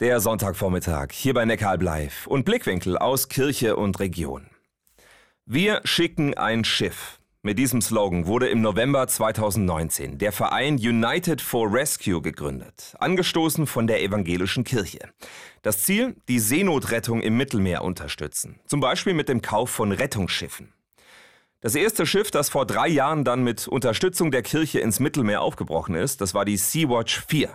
Der Sonntagvormittag hier bei Neckaralb Live und Blickwinkel aus Kirche und Region. Wir schicken ein Schiff. Mit diesem Slogan wurde im November 2019 der Verein United for Rescue gegründet, angestoßen von der evangelischen Kirche. Das Ziel, die Seenotrettung im Mittelmeer unterstützen, zum Beispiel mit dem Kauf von Rettungsschiffen. Das erste Schiff, das vor drei Jahren dann mit Unterstützung der Kirche ins Mittelmeer aufgebrochen ist, das war die Sea-Watch 4.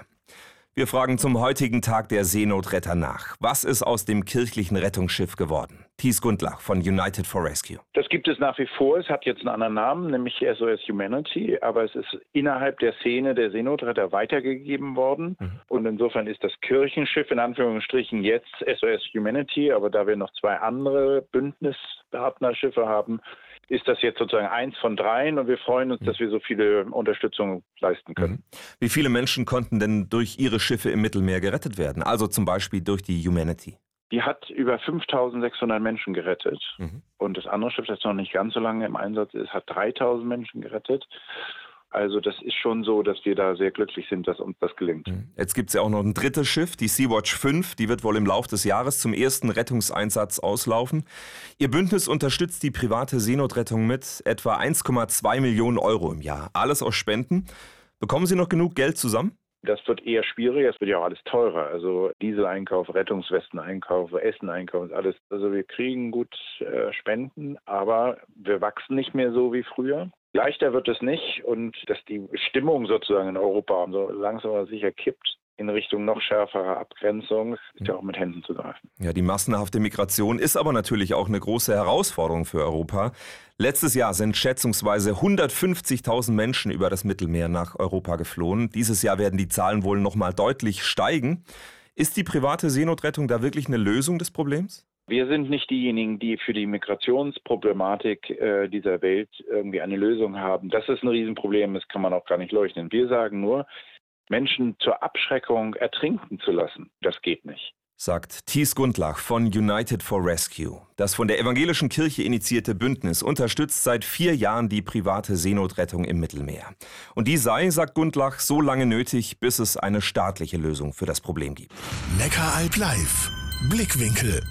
Wir fragen zum heutigen Tag der Seenotretter nach. Was ist aus dem kirchlichen Rettungsschiff geworden? Thies Gundlach von United for Rescue. Das gibt es nach wie vor. Es hat jetzt einen anderen Namen, nämlich SOS Humanity, aber es ist innerhalb der Szene der Seenotretter weitergegeben worden. Mhm. Und insofern ist das Kirchenschiff in Anführungsstrichen jetzt SOS Humanity, aber da wir noch zwei andere Bündnispartnerschiffe haben, ist das jetzt sozusagen eins von dreien und wir freuen uns, dass wir so viele Unterstützung leisten können. Mhm. Wie viele Menschen konnten denn durch Ihre Schiffe im Mittelmeer gerettet werden? Also zum Beispiel durch die Humanity? Die hat über 5600 Menschen gerettet. Mhm. Und das andere Schiff, das noch nicht ganz so lange im Einsatz ist, hat 3000 Menschen gerettet. Also das ist schon so, dass wir da sehr glücklich sind, dass uns das gelingt. Mhm. Jetzt gibt es ja auch noch ein drittes Schiff, die Sea-Watch 5. Die wird wohl im Laufe des Jahres zum ersten Rettungseinsatz auslaufen. Ihr Bündnis unterstützt die private Seenotrettung mit etwa 1,2 Millionen Euro im Jahr. Alles aus Spenden. Bekommen Sie noch genug Geld zusammen? Das wird eher schwieriger, es wird ja auch alles teurer. Also Dieseleinkauf, Rettungswesteneinkauf, Esseneinkauf, alles. Also wir kriegen gut äh, Spenden, aber wir wachsen nicht mehr so wie früher. Leichter wird es nicht und dass die Stimmung sozusagen in Europa so langsam aber sicher kippt in Richtung noch schärferer Abgrenzung, ist ja auch mit Händen zu greifen. Ja, die massenhafte Migration ist aber natürlich auch eine große Herausforderung für Europa. Letztes Jahr sind schätzungsweise 150.000 Menschen über das Mittelmeer nach Europa geflohen. Dieses Jahr werden die Zahlen wohl noch mal deutlich steigen. Ist die private Seenotrettung da wirklich eine Lösung des Problems? Wir sind nicht diejenigen, die für die Migrationsproblematik äh, dieser Welt irgendwie eine Lösung haben. Das ist ein Riesenproblem, das kann man auch gar nicht leuchten. Wir sagen nur, Menschen zur Abschreckung ertrinken zu lassen, das geht nicht. Sagt Thies Gundlach von United for Rescue. Das von der evangelischen Kirche initiierte Bündnis unterstützt seit vier Jahren die private Seenotrettung im Mittelmeer. Und die sei, sagt Gundlach, so lange nötig, bis es eine staatliche Lösung für das Problem gibt. Neckaralb live. Blickwinkel